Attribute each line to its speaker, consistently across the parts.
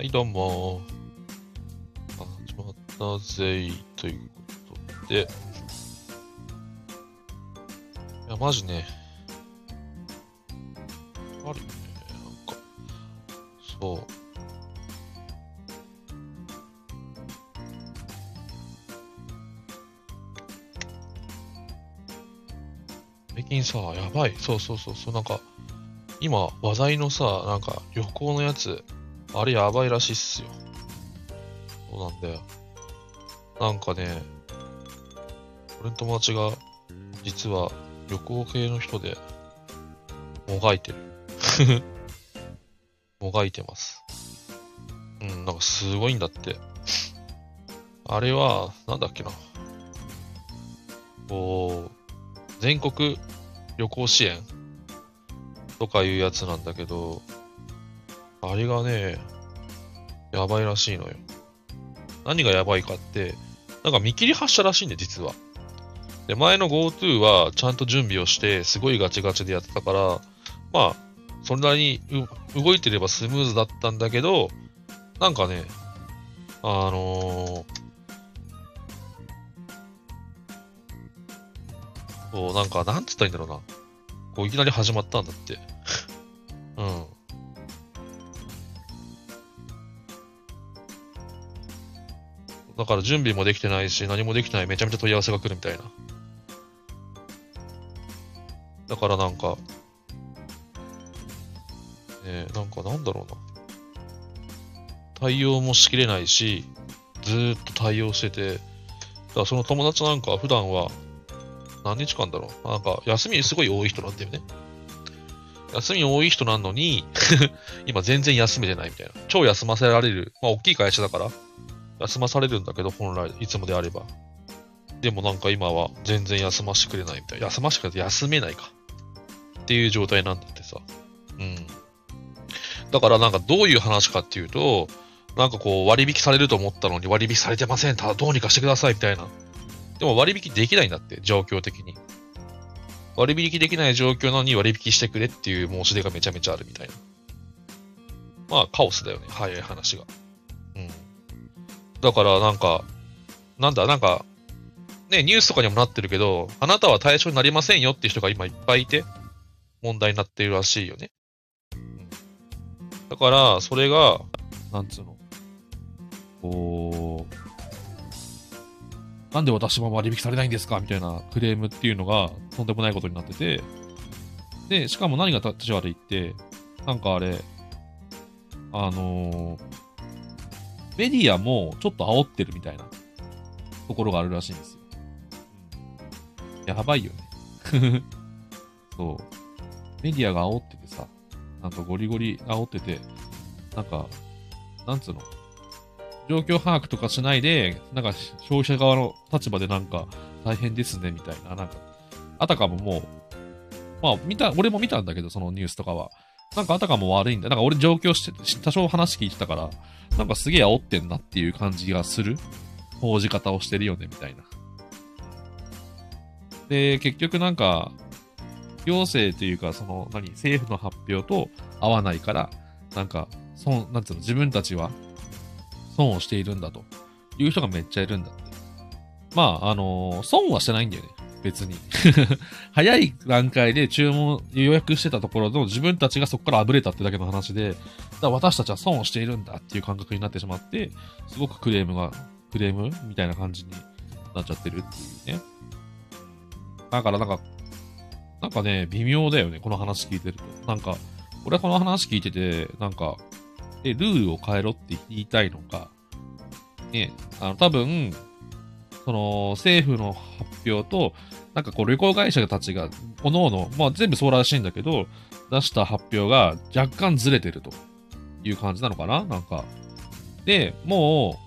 Speaker 1: はい、どうも。始まったぜい、ということで。いや、マジね。あるね、なんか。そう。最近さ、やばい。そうそうそう、そうなんか、今、話題のさ、なんか、旅行のやつ、あれやばいらしいっすよ。そうなんだよ。なんかね、俺の友達が、実は旅行系の人で、もがいてる。もがいてます。うん、なんかすごいんだって。あれは、なんだっけな。こう、全国旅行支援とかいうやつなんだけど、あれがね、やばいらしいのよ。何がやばいかって、なんか見切り発車らしいんで、実は。で、前の GoTo はちゃんと準備をして、すごいガチガチでやってたから、まあ、それなりに動いてればスムーズだったんだけど、なんかね、あのー、そう、なんか、なんつったらいいんだろうな。こう、いきなり始まったんだって。うん。だから準備もできてないし、何もできない、めちゃめちゃ問い合わせが来るみたいな。だからなんか、ねえ、なんかなんだろうな。対応もしきれないし、ずーっと対応してて、だからその友達なんか普段は、何日間だろう。なんか、休みすごい多い人なんだよね。休み多い人なのに、今全然休めてないみたいな。超休ませられる。まあ、大きい会社だから、休まされるんだけど、本来、いつもであれば。でもなんか今は全然休ませてくれないみたい。休ませてくれて休めないか。っていう状態なんだってさ。うん。だからなんかどういう話かっていうと、なんかこう割引されると思ったのに割引されてません。ただどうにかしてくださいみたいな。でも割引できないんだって、状況的に。割引できない状況なのに割引してくれっていう申し出がめちゃめちゃあるみたいな。まあ、カオスだよね。早い話が。うん。だからなんか、なんだ、なんか、ね、ニュースとかにもなってるけど、あなたは対象になりませんよっていう人が今いっぱいいて、問題になってるらしいよね。だから、それが、なんつうの、こう、なんで私も割引されないんですか？みたいなクレームっていうのがとんでもないことになってて、で、しかも何が立ち悪いって、なんかあれ、あのー、メディアもちょっと煽ってるみたいなところがあるらしいんですよ。やばいよね。そう。メディアが煽っててさ、なんかゴリゴリ煽ってて、なんか、なんつうの、状況把握とかしないで、なんか消費者側の立場でなんか大変ですねみたいな、なんか、あたかももう、まあ見た、俺も見たんだけど、そのニュースとかは。なんかあたかも悪いんだ。なんか俺上京して、多少話聞いてたから、なんかすげえ煽ってんなっていう感じがする報じ方をしてるよね、みたいな。で、結局なんか、行政というか、その、何、政府の発表と合わないから、なんか、損、なんつうの、自分たちは損をしているんだという人がめっちゃいるんだって。まあ、あのー損はしてないんだよね。別に。早い段階で注文、予約してたところの自分たちがそこからあぶれたってだけの話で、だ私たちは損をしているんだっていう感覚になってしまって、すごくクレームが、クレームみたいな感じになっちゃってるっていうね。だからなんか、なんかね、微妙だよね、この話聞いてると。なんか、俺はこの話聞いてて、なんか、え、ルールを変えろって言いたいのか、ね、あの、多分、その、政府の発表と、なんかこう、旅行会社たちが、各々、まあ全部そうらしいんだけど、出した発表が若干ずれてるという感じなのかな？なんか。で、も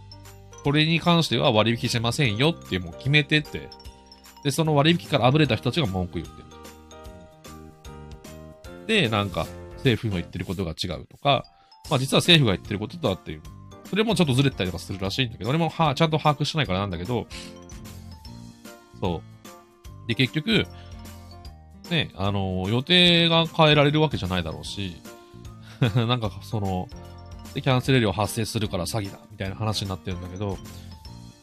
Speaker 1: う、これに関しては割引しませんよってもう決めてって。で、その割引からあぶれた人たちが文句言ってる。で、なんか、政府の言ってることが違うとか、まあ実は政府が言ってることとはっていう。それもちょっとずれてたりとかするらしいんだけど、俺もはちゃんと把握してないからなんだけど、そう。で、結局、ね、あの、予定が変えられるわけじゃないだろうし、なんかその、
Speaker 2: で、キャンセル料発生するから詐欺だ、みたいな話になってるんだけど、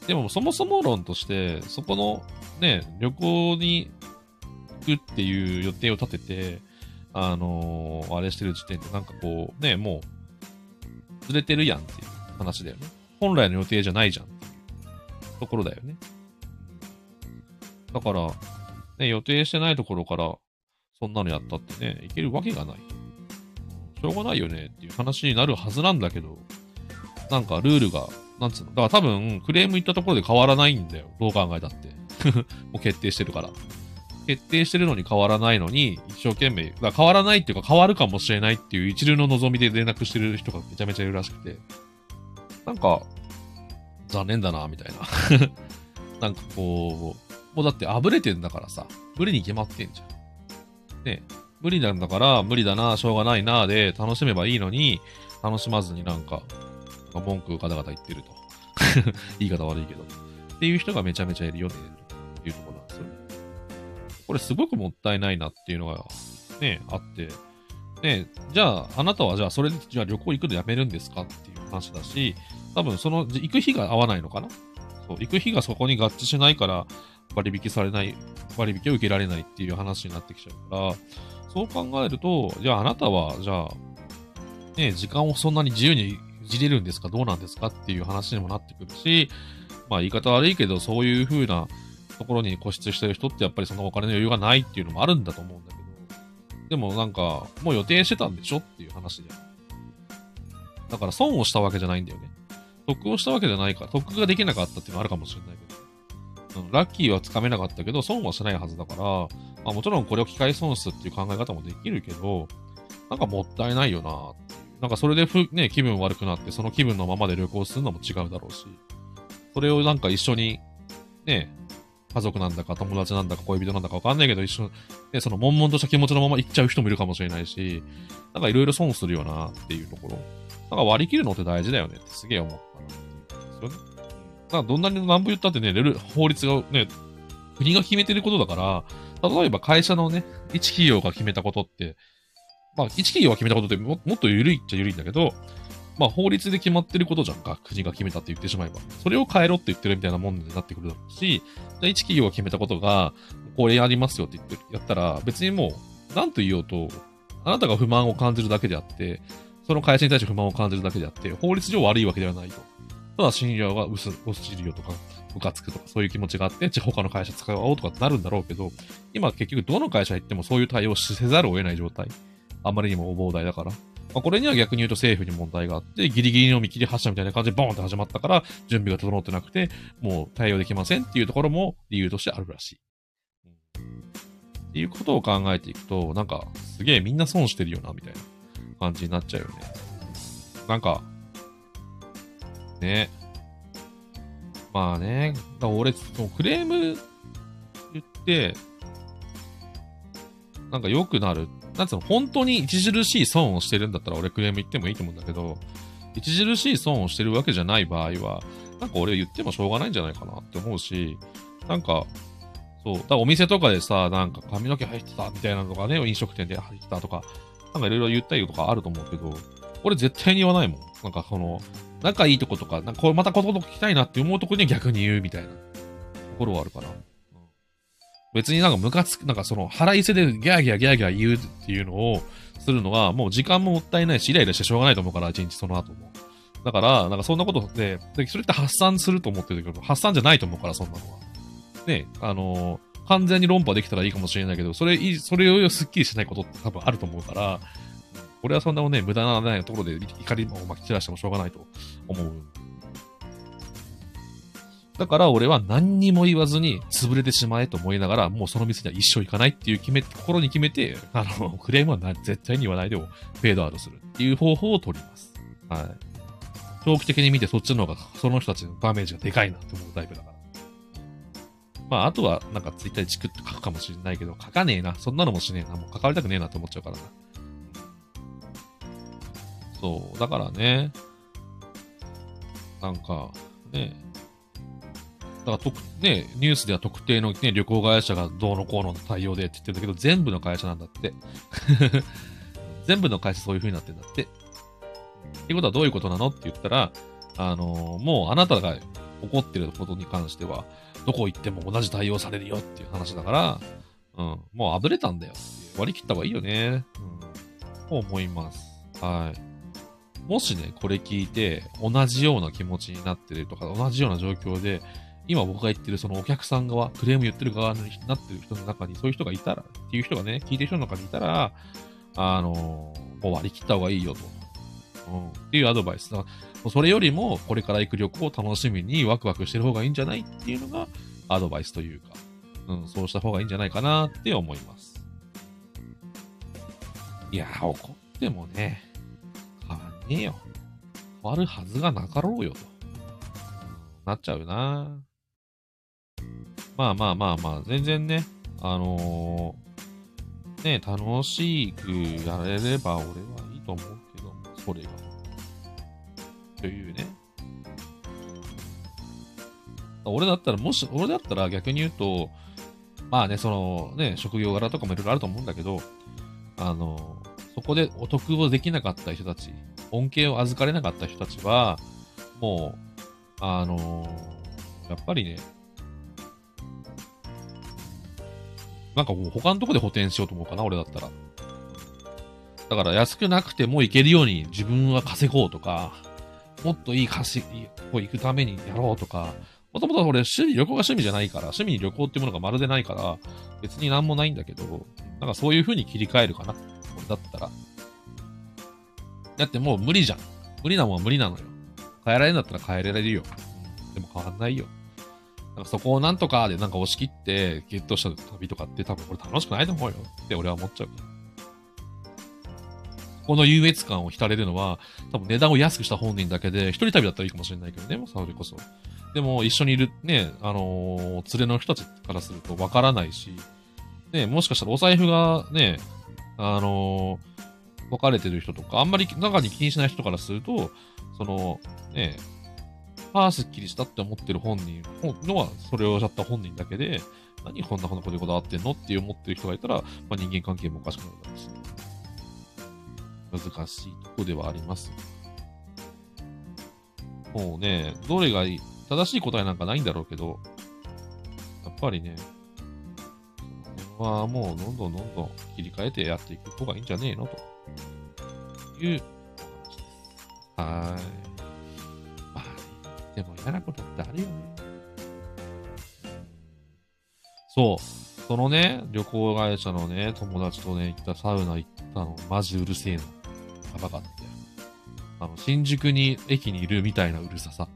Speaker 2: でもそもそも論として、そこのね、旅行に行くっていう予定を立てて、あのーあれしてる時点でなんかこう、ね、もう、ずれてるやんっていう話だよね。本来の予定じゃないじゃんっていうところだよね。だから、ね、予定してないところから、そんなのやったってね、いけるわけがない。しょうがないよねっていう話になるはずなんだけど、なんかルールが、なんつうの、だから多分クレーム言ったところで変わらないんだよ。どう考えたって。もう決定してるから。決定してるのに変わらないのに、一生懸命、だ変わらないっていうか変わるかもしれないっていう一流の望みで連絡してる人がめちゃめちゃいるらしくて、なんか、残念だな、みたいな。なんかこう、もうだってあぶれてんだからさ、無理に決まってんじゃん。ね無理なんだから、無理だな、しょうがないな、で楽しめばいいのに、楽しまずになんか、文句ガタガタ言ってると。言い方悪いけど。っていう人がめちゃめちゃいるよね、というところなんですよね。これすごくもったいないなっていうのが、ね、あって、ね、じゃあ、あなたはじゃあそれで、じゃあ旅行行くのやめるんですかっていう話だし、多分その、行く日が合わないのかなう、行く日がそこに合致しないから、割引されない、割引を受けられないっていう話になってきちゃうから、そう考えると、じゃああなたは、じゃあ、ね、時間をそんなに自由にいじれるんですか？どうなんですか？っていう話にもなってくるし、まあ言い方悪いけど、そういう風なところに固執してる人ってやっぱりそのお金の余裕がないっていうのもあるんだと思うんだけど、でもなんか、もう予定してたんでしょ？っていう話で。だから損をしたわけじゃないんだよね。得をしたわけじゃないから、得ができなかったっていうのはあるかもしれないけど、うん、ラッキーはつかめなかったけど、損はしないはずだから、まあもちろんこれを機械損失っていう考え方もできるけど、なんかもったいないよな。なんかそれでふ、ね、気分悪くなって、その気分のままで旅行するのも違うだろうし、それをなんか一緒に、ね、家族なんだか友達なんだか恋人なんだかわかんないけど、一緒に、ね、その悶々とした気持ちのまま行っちゃう人もいるかもしれないし、なんかいろいろ損するよなっていうところ。なんか割り切るのって大事だよねってすげえ思ったなっていうですよね。なんかどんなに何部言ったってね、法律がね、国が決めてることだから、例えば会社のね、一企業が決めたことって、まあ、一企業が決めたことってももっと緩いっちゃ緩いんだけど、まあ、法律で決まってることじゃんか。国が決めたって言ってしまえば。それを変えろって言ってるみたいなもんになってくるだろうし、じゃあ一企業が決めたことが、これやりますよって言って、やったら、別にもう、なんと言おうと、あなたが不満を感じるだけであって、その会社に対して不満を感じるだけであって、法律上悪いわけではないと。ただ、信用が薄、薄ちるよとか、ムカつくとか、そういう気持ちがあって、じゃ他の会社使おうとかってなるんだろうけど、今結局どの会社行ってもそういう対応をせざるを得ない状態。あまりにも膨大だから。まあ、これには逆に言うと政府に問題があって、ギリギリの見切り発車みたいな感じでボーンって始まったから、準備が整ってなくて、もう対応できませんっていうところも理由としてあるらしい。っていうことを考えていくと、なんか、すげえみんな損してるよな、みたいな感じになっちゃうよね。なんか、ね。まあね、だ俺、そのクレーム言って、なんか良くなる。なんつうの、本当に著しい損をしてるんだったら俺クレーム言ってもいいと思うんだけど、著しい損をしてるわけじゃない場合は、なんか俺言ってもしょうがないんじゃないかなって思うし、なんか、そう、だお店とかでさ、なんか髪の毛入ってたみたいなのとかね、飲食店で入ってたとか、なんかいろいろ言ったりとかあると思うけど、俺絶対に言わないもん。なんかその、仲いいとことか、なんかこれまたこのこと聞きたいなって思うとこには逆に言うみたいなところはあるかな。別になんかムカつく、なんかその腹いせでギャーギャーギャーギャー言うっていうのをするのはもう時間ももったいないし、イライラしてしょうがないと思うから、一日その後も。だから、なんかそんなことで、でそれって発散すると思ってるけど、発散じゃないと思うから、そんなのは。ね、あのー完全に論破できたらいいかもしれないけど、それいい、それをスッキリしないことって多分あると思うから、俺はそんなもね、無駄なないところで怒りをまき散らしてもしょうがないと思う。だから俺は何にも言わずに潰れてしまえと思いながら、もうその店には一生行かないっていう決め、心に決めて、あの、クレームは絶対に言わないでをフェードアウトするっていう方法を取ります。はい。長期的に見てそっちの方が、その人たちのダメージがでかいなって思うタイプだから。まあ、あとは、なんかツイッターでチクッと書くかもしれないけど、書かねえな。そんなのもしねえな。もう関わりたくねえなって思っちゃうからな。そう、だからね。なんか、ね。だからと、ね、ニュースでは特定の、ね、旅行会社がどうのこうの対応でって言ってるんだけど、全部の会社なんだって。全部の会社そういう風になってんだって。っていうことはどういうことなのって言ったら、あのーもうあなたが怒ってることに関しては、どこ行っても同じ対応されるよっていう話だから、うん、もうあぶれたんだよって割り切った方がいいよね。うん、と思います。はい。もしね、これ聞いて、同じような気持ちになってるとか、同じような状況で、今僕が言ってるそのお客さん側、クレーム言ってる側になってる人の中にそういう人がいたら、っていう人がね、聞いてる人の中にいたら、あのーもう割り切った方がいいよと。うん、っていうアドバイス。だからそれよりも、これから行く旅行を楽しみにワクワクしてる方がいいんじゃないっていうのがアドバイスというか、うん、そうした方がいいんじゃないかなって思います。いやー、怒ってもね、変わんねえよ。変わるはずがなかろうよと。なっちゃうなまあまあまあまあ、全然ね、あのーね、楽しくやれれば俺はいいと思うけども、それが。というね。俺だったら、もし、俺だったら逆に言うと、まあね、そのね、職業柄とかもいろいろあると思うんだけど、あの、そこでお得をできなかった人たち、恩恵を預かれなかった人たちは、もう、あのやっぱりね、なんかもう他のとこで補填しようと思うかな、俺だったら。だから安くなくても行けるように自分は稼ごうとか、もっといい稼ぎ、こ行くためにやろうとか、もともと俺趣味、旅行が趣味じゃないから、趣味に旅行っていうものがまるでないから、別になんもないんだけど、なんかそういう風に切り替えるかな。俺だったら。だってもう無理じゃん。無理なもんは無理なのよ。変えられるんだったら変えられるよ。でも変わんないよ。なんかそこをなんとかでなんか押し切ってゲットした旅とかって多分これ楽しくないと思うよって俺は思っちゃう。この優越感を浸れるのは、多分値段を安くした本人だけで、一人旅だったらいいかもしれないけどね、それこそ。でも一緒にいるね、あのー連れの人たちからするとわからないし、ね、もしかしたらお財布がね、あのー分かれてる人とか、あんまり中に気にしない人からすると、その、ね、ああ、すっきりしたって思ってる本人のは、それをやった本人だけで、何こんなことでこだわってんのって思ってる人がいたら、まあ、人間関係もおかしくなるだろうし、難しいとこではあります。もうね、どれがいい、正しい答えなんかないんだろうけど、やっぱりね、これはもうどんどんどんどん切り替えてやっていく方がいいんじゃねえの？という話です。はい。まあ、でも嫌なことってあるよね。そう。そのね、旅行会社のね、友達とね、行ったサウナ行ったの、マジうるせえの。やばかったよ。あの、新宿に、駅にいるみたいなうるささ。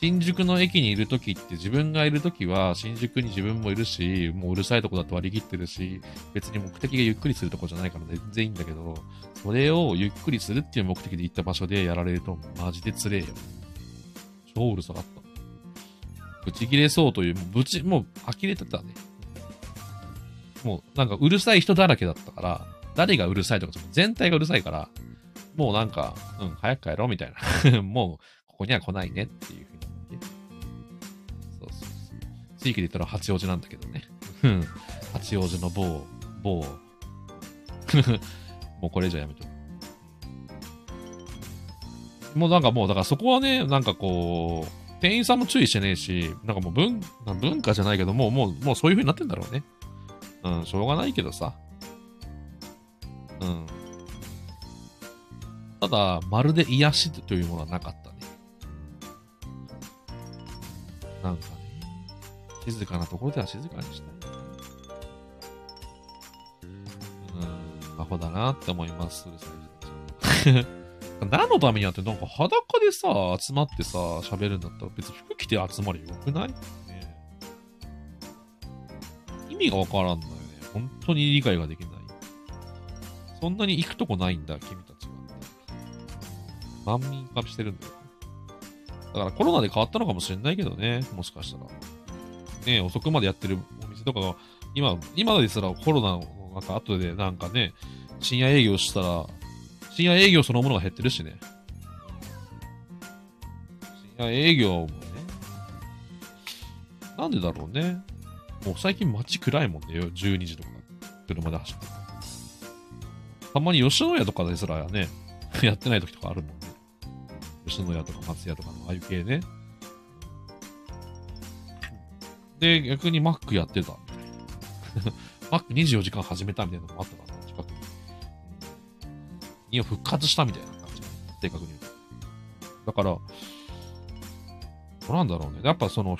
Speaker 2: 新宿の駅にいるときって自分がいるときは新宿に自分もいるし、もううるさいとこだと割り切ってるし、別に目的がゆっくりするとこじゃないから全然いいんだけど、それをゆっくりするっていう目的で行った場所でやられるとマジでつれえよ。超うるさかった。ぶち切れそうという、もうぶち、もう呆れてたね。もうなんかうるさい人だらけだったから、誰がうるさいとか全体がうるさいから、もうなんか、うん、早く帰ろうみたいな。もう、ここには来ないねっていうふうに言って。そうそうそう。地域で言ったら八王子なんだけどね。八王子の某、某、もうこれ以上やめとく。もうなんかもう、だからそこはね、なんかこう、店員さんも注意してねえし、なんかもう文文化じゃないけど、もう、もう、もうそういう風になってんだろうね。うん、しょうがないけどさ。うん。ただ、まるで癒しというものはなかったね。なんかね、静かなところでは静かにしたい。うん、アホだなって思います。うるさい人たち何のためにやってなんか裸でさ、集まってさ、喋るんだったら別に服着て集まりよくない？ね意味がわからんのよね。本当に理解ができない。そんなに行くとこないんだ、君たちは。難民化してるんだよ。だからコロナで変わったのかもしれないけどね、もしかしたら。ね遅くまでやってるお店とかが、今、今ですらコロナのなんか後でなんかね、深夜営業したら、深夜営業そのものが減ってるしね。深夜営業もね。なんでだろうね。もう最近街暗いもんね、12時とか。車で走って。たまに吉野家とかですらね、やってない時とかあるもんね。吉野家とか松屋とかのああいう系ね。で、逆にマックやってた。マック24時間始めたみたいなのもあったかな、近くに。いや、復活したみたいな感じ。正確に言うと。だから、どうなんだろうね。やっぱその、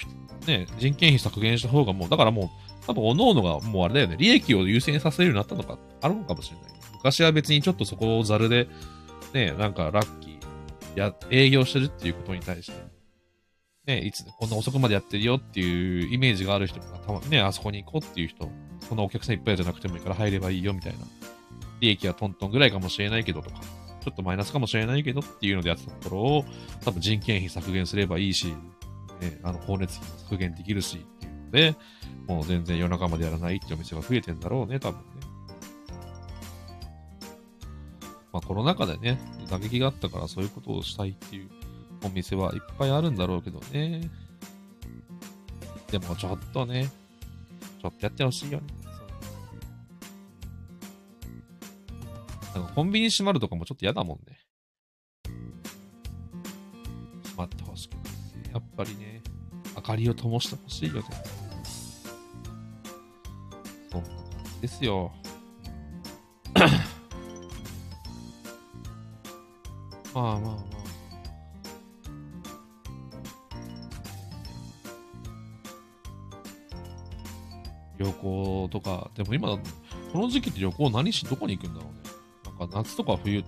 Speaker 2: ね、人件費削減した方がもう、だからもう、多分、各々がもうあれだよね、利益を優先させるようになったのか、あるのかもしれない。昔は別にちょっとそこをざるで、ね、なんかラッキー、や、営業してるっていうことに対して、ね、いつ、こんな遅くまでやってるよっていうイメージがある人がたまにね、あそこに行こうっていう人、そんなお客さんいっぱいじゃなくてもいいから入ればいいよみたいな。利益はトントンぐらいかもしれないけどとか、ちょっとマイナスかもしれないけどっていうのでやってたところを、多分人件費削減すればいいし、ね、あの、光熱費も削減できるしっていうので、もう全然夜中までやらないってお店が増えてんだろうね、多分ね。まあコロナ禍でね、打撃があったからそういうことをしたいっていうお店はいっぱいあるんだろうけどね。でもちょっとね、ちょっとやってほしいよね。なんかコンビニ閉まるとかもちょっと嫌だもんね。閉まってほしくないね。やっぱりね、明かりを灯してほしいよね。そんな感じですよ。まあまあまあ。旅行とか、でも今、この時期って旅行何し、どこに行くんだろうね。なんか夏とか冬っ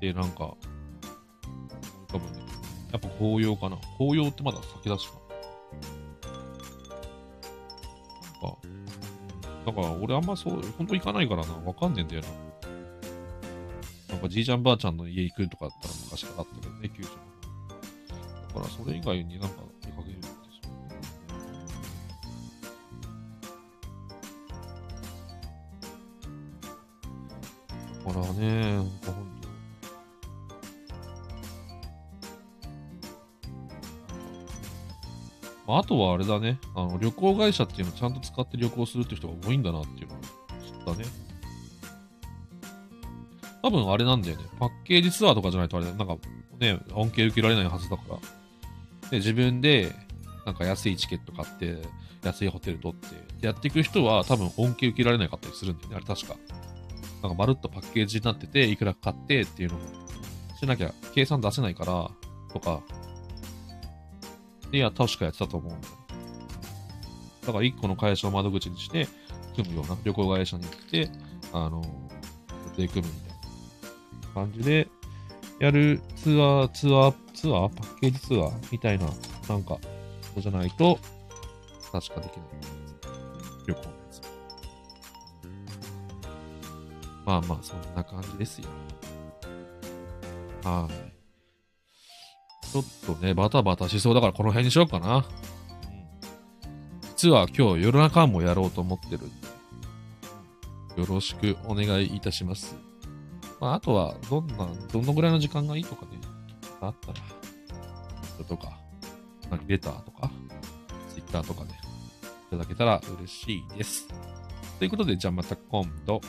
Speaker 2: てなんか、多分ね、やっぱ紅葉かな。紅葉ってまだ先出しか。なんか、だから俺あんまそう、本当行かないからな、わかんねえんだよな。なんかじいちゃんばあちゃんの家行くとかだったら昔からあったけどね、九州。だからそれ以外になんか出かけるんですよだからね、なんかほんと。まあ、あとはあれだね、あの旅行会社っていうのをちゃんと使って旅行するって人が多いんだなっていうのを知ったね。多分あれなんだよね。パッケージツアーとかじゃないとあれなんかね、恩恵受けられないはずだから。で、自分で、なんか安いチケット買って、安いホテル取って、やっていく人は多分恩恵受けられなかったりするんだよね。あれ確か。なんかまるっとパッケージになってて、いくら買ってっていうのもしなきゃ計算出せないから、とか。いや、確かやってたと思うんだよ。だから一個の会社を窓口にして、組むような旅行会社に行って、あの、予定組むみたいな感じで、やるツアー、ツアー、ツアー？パッケージツアー？みたいな、なんか、そうじゃないと、確かできない。旅行のやつ。まあまあ、そんな感じですよ。はい。ちょっとね、バタバタしそうだからこの辺にしようかな。うん、実は今日夜中もやろうと思ってる、よろしくお願いいたします。まあ、あとは、どんな、どのぐらいの時間がいいとかね、あったら、とか、何レターとか、ツイッターとかで、いただけたら嬉しいです。ということで、じゃあまた今度。